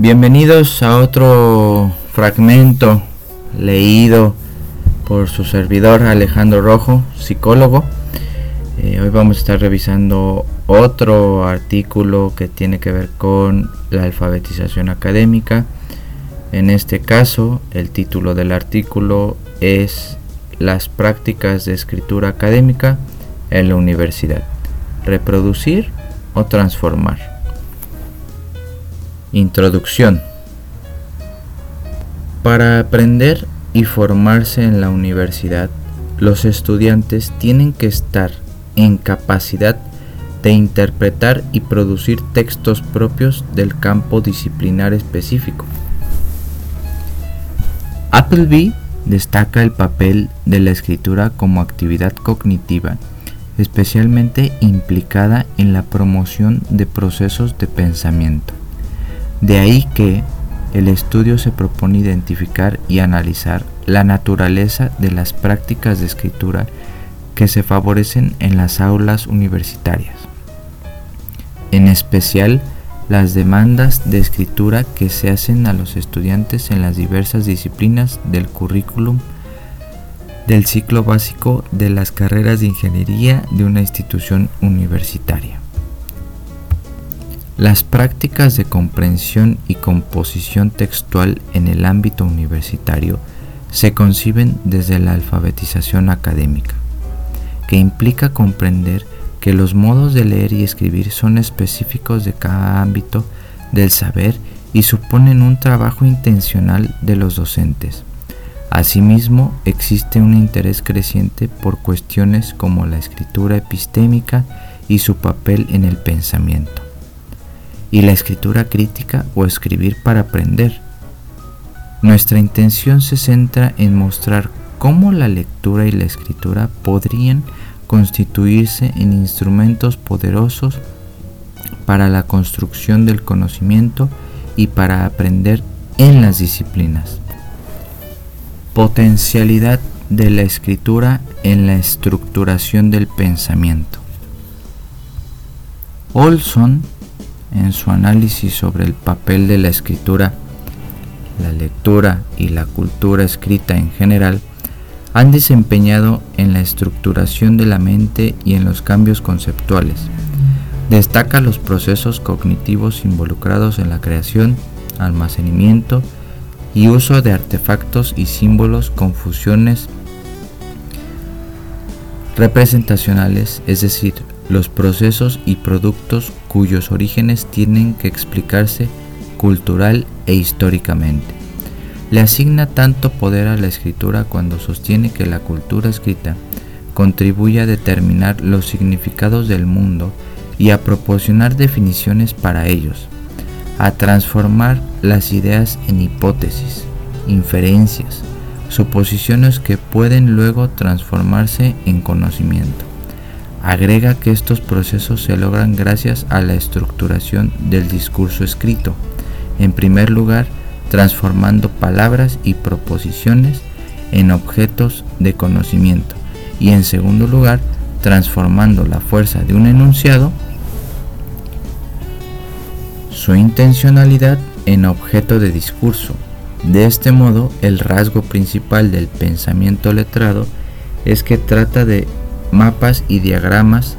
Bienvenidos a otro fragmento leído por su servidor Alejandro Rojo, psicólogo. Eh, hoy vamos a estar revisando otro artículo que tiene que ver con la alfabetización académica. En este caso, el título del artículo es Las prácticas de escritura académica en la universidad. Reproducir o transformar. Introducción. Para aprender y formarse en la universidad, los estudiantes tienen que estar en capacidad de interpretar y producir textos propios del campo disciplinar específico. Appleby destaca el papel de la escritura como actividad cognitiva, especialmente implicada en la promoción de procesos de pensamiento. De ahí que el estudio se propone identificar y analizar la naturaleza de las prácticas de escritura que se favorecen en las aulas universitarias, en especial las demandas de escritura que se hacen a los estudiantes en las diversas disciplinas del currículum del ciclo básico de las carreras de ingeniería de una institución universitaria. Las prácticas de comprensión y composición textual en el ámbito universitario se conciben desde la alfabetización académica, que implica comprender que los modos de leer y escribir son específicos de cada ámbito del saber y suponen un trabajo intencional de los docentes. Asimismo, existe un interés creciente por cuestiones como la escritura epistémica y su papel en el pensamiento y la escritura crítica o escribir para aprender. Nuestra intención se centra en mostrar cómo la lectura y la escritura podrían constituirse en instrumentos poderosos para la construcción del conocimiento y para aprender en las disciplinas. Potencialidad de la escritura en la estructuración del pensamiento. Olson en su análisis sobre el papel de la escritura, la lectura y la cultura escrita en general, han desempeñado en la estructuración de la mente y en los cambios conceptuales. Destaca los procesos cognitivos involucrados en la creación, almacenamiento y uso de artefactos y símbolos con fusiones representacionales, es decir, los procesos y productos cuyos orígenes tienen que explicarse cultural e históricamente. Le asigna tanto poder a la escritura cuando sostiene que la cultura escrita contribuye a determinar los significados del mundo y a proporcionar definiciones para ellos, a transformar las ideas en hipótesis, inferencias, suposiciones que pueden luego transformarse en conocimiento. Agrega que estos procesos se logran gracias a la estructuración del discurso escrito. En primer lugar, transformando palabras y proposiciones en objetos de conocimiento. Y en segundo lugar, transformando la fuerza de un enunciado, su intencionalidad en objeto de discurso. De este modo, el rasgo principal del pensamiento letrado es que trata de mapas y diagramas.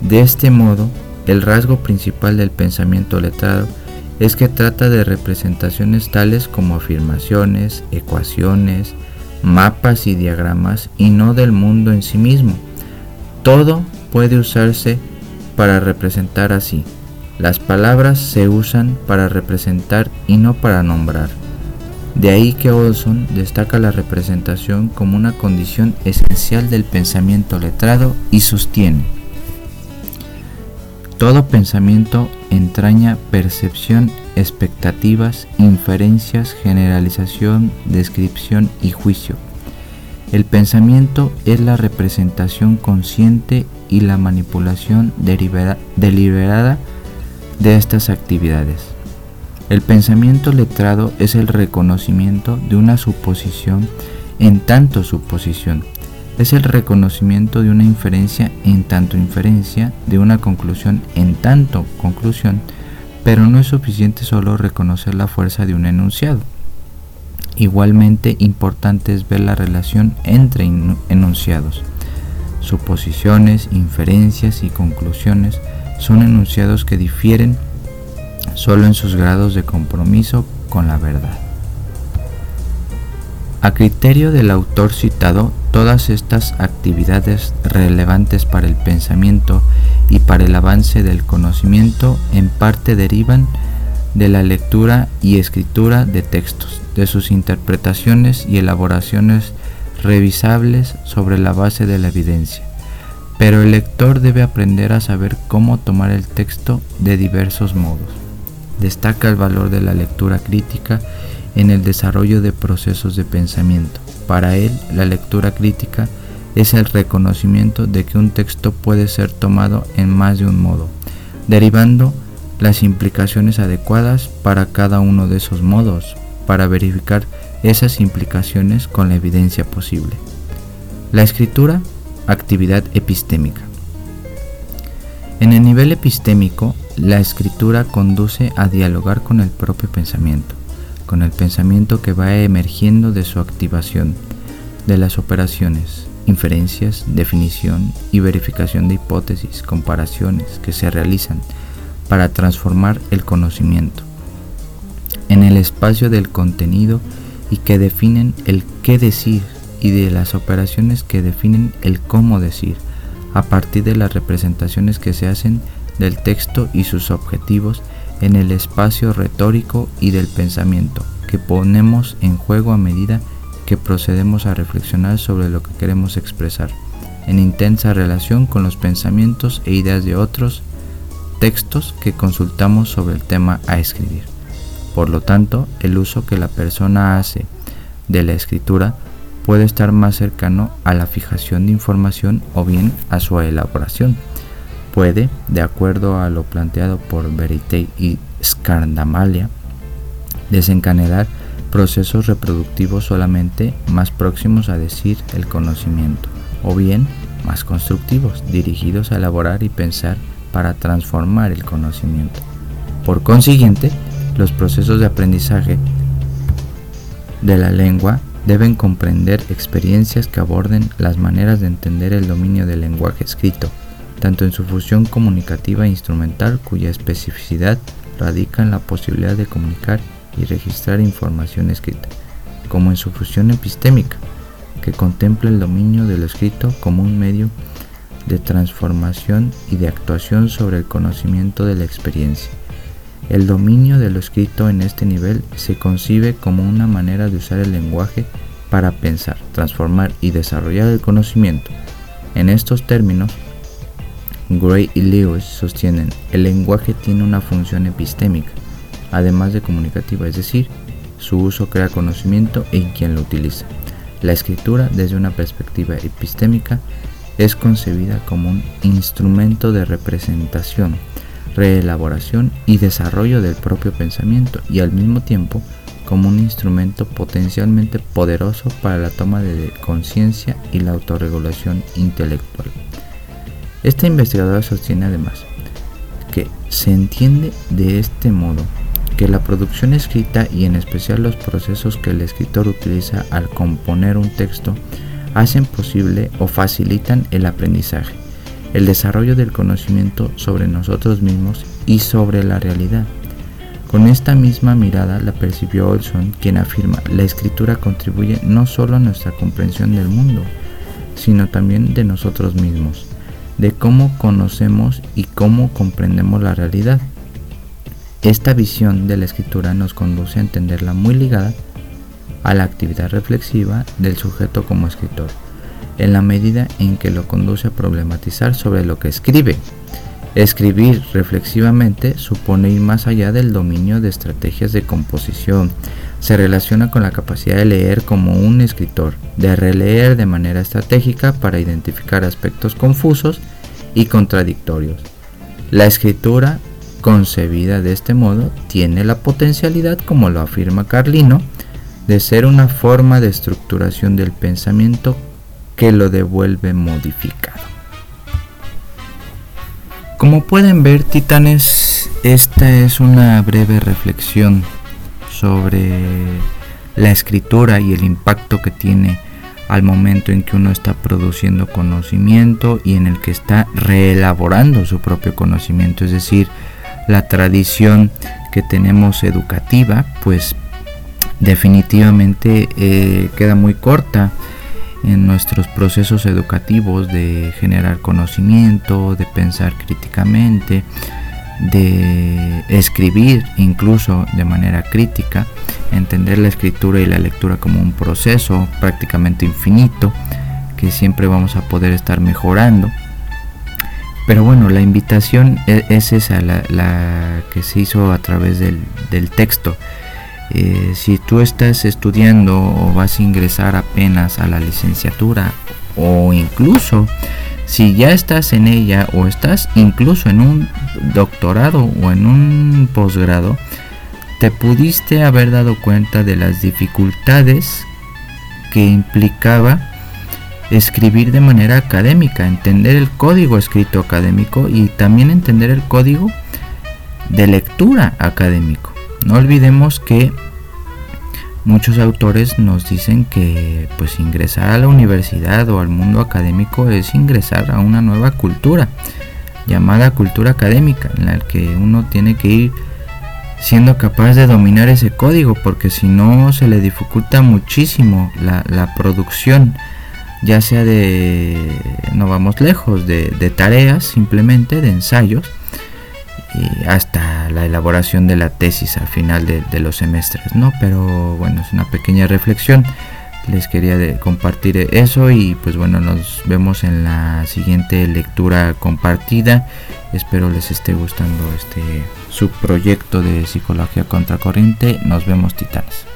De este modo, el rasgo principal del pensamiento letrado es que trata de representaciones tales como afirmaciones, ecuaciones, mapas y diagramas y no del mundo en sí mismo. Todo puede usarse para representar así. Las palabras se usan para representar y no para nombrar. De ahí que Olson destaca la representación como una condición esencial del pensamiento letrado y sostiene. Todo pensamiento entraña percepción, expectativas, inferencias, generalización, descripción y juicio. El pensamiento es la representación consciente y la manipulación deliberada de estas actividades. El pensamiento letrado es el reconocimiento de una suposición en tanto suposición. Es el reconocimiento de una inferencia en tanto inferencia, de una conclusión en tanto conclusión, pero no es suficiente solo reconocer la fuerza de un enunciado. Igualmente importante es ver la relación entre enunciados. Suposiciones, inferencias y conclusiones son enunciados que difieren solo en sus grados de compromiso con la verdad. A criterio del autor citado, todas estas actividades relevantes para el pensamiento y para el avance del conocimiento en parte derivan de la lectura y escritura de textos, de sus interpretaciones y elaboraciones revisables sobre la base de la evidencia. Pero el lector debe aprender a saber cómo tomar el texto de diversos modos. Destaca el valor de la lectura crítica en el desarrollo de procesos de pensamiento. Para él, la lectura crítica es el reconocimiento de que un texto puede ser tomado en más de un modo, derivando las implicaciones adecuadas para cada uno de esos modos, para verificar esas implicaciones con la evidencia posible. La escritura, actividad epistémica. En el nivel epistémico, la escritura conduce a dialogar con el propio pensamiento, con el pensamiento que va emergiendo de su activación, de las operaciones, inferencias, definición y verificación de hipótesis, comparaciones que se realizan para transformar el conocimiento en el espacio del contenido y que definen el qué decir y de las operaciones que definen el cómo decir a partir de las representaciones que se hacen del texto y sus objetivos en el espacio retórico y del pensamiento que ponemos en juego a medida que procedemos a reflexionar sobre lo que queremos expresar, en intensa relación con los pensamientos e ideas de otros textos que consultamos sobre el tema a escribir. Por lo tanto, el uso que la persona hace de la escritura puede estar más cercano a la fijación de información o bien a su elaboración. Puede, de acuerdo a lo planteado por Verité y Scardamalia, desencadenar procesos reproductivos solamente más próximos a decir el conocimiento, o bien más constructivos, dirigidos a elaborar y pensar para transformar el conocimiento. Por consiguiente, los procesos de aprendizaje de la lengua deben comprender experiencias que aborden las maneras de entender el dominio del lenguaje escrito, tanto en su función comunicativa e instrumental cuya especificidad radica en la posibilidad de comunicar y registrar información escrita, como en su función epistémica, que contempla el dominio de lo escrito como un medio de transformación y de actuación sobre el conocimiento de la experiencia. El dominio de lo escrito en este nivel se concibe como una manera de usar el lenguaje para pensar, transformar y desarrollar el conocimiento. En estos términos, Gray y Lewis sostienen el lenguaje tiene una función epistémica, además de comunicativa, es decir, su uso crea conocimiento en quien lo utiliza. La escritura, desde una perspectiva epistémica, es concebida como un instrumento de representación reelaboración y desarrollo del propio pensamiento y al mismo tiempo como un instrumento potencialmente poderoso para la toma de conciencia y la autorregulación intelectual. Esta investigadora sostiene además que se entiende de este modo que la producción escrita y en especial los procesos que el escritor utiliza al componer un texto hacen posible o facilitan el aprendizaje el desarrollo del conocimiento sobre nosotros mismos y sobre la realidad. Con esta misma mirada la percibió Olson, quien afirma, la escritura contribuye no solo a nuestra comprensión del mundo, sino también de nosotros mismos, de cómo conocemos y cómo comprendemos la realidad. Esta visión de la escritura nos conduce a entenderla muy ligada a la actividad reflexiva del sujeto como escritor en la medida en que lo conduce a problematizar sobre lo que escribe. Escribir reflexivamente supone ir más allá del dominio de estrategias de composición. Se relaciona con la capacidad de leer como un escritor, de releer de manera estratégica para identificar aspectos confusos y contradictorios. La escritura, concebida de este modo, tiene la potencialidad, como lo afirma Carlino, de ser una forma de estructuración del pensamiento que lo devuelve modificado. Como pueden ver, Titanes esta es una breve reflexión sobre la escritura y el impacto que tiene al momento en que uno está produciendo conocimiento y en el que está reelaborando su propio conocimiento, es decir, la tradición que tenemos educativa, pues definitivamente eh, queda muy corta en nuestros procesos educativos de generar conocimiento, de pensar críticamente, de escribir incluso de manera crítica, entender la escritura y la lectura como un proceso prácticamente infinito que siempre vamos a poder estar mejorando. Pero bueno, la invitación e-, es esa, la, que se hizo a través del, texto. Eh, si tú estás estudiando o vas a ingresar apenas a la licenciatura o incluso si ya estás en ella o estás incluso en un doctorado o en un posgrado, te pudiste haber dado cuenta de las dificultades que implicaba escribir de manera académica, entender el código escrito académico y también entender el código de lectura académico. No olvidemos que Muchos autores nos dicen que pues ingresar a la universidad o al mundo académico es ingresar a una nueva cultura llamada cultura académica en la que uno tiene que ir siendo capaz de dominar ese código porque si no se le dificulta muchísimo la, producción ya sea de no vamos lejos de, de tareas simplemente de ensayos hasta la elaboración de la tesis al final de, los semestres, ¿no? Pero bueno, es una pequeña reflexión. Les quería compartir eso y pues bueno, nos vemos en la siguiente lectura compartida. Espero les esté gustando este subproyecto de psicología contracorriente. Nos vemos titanes.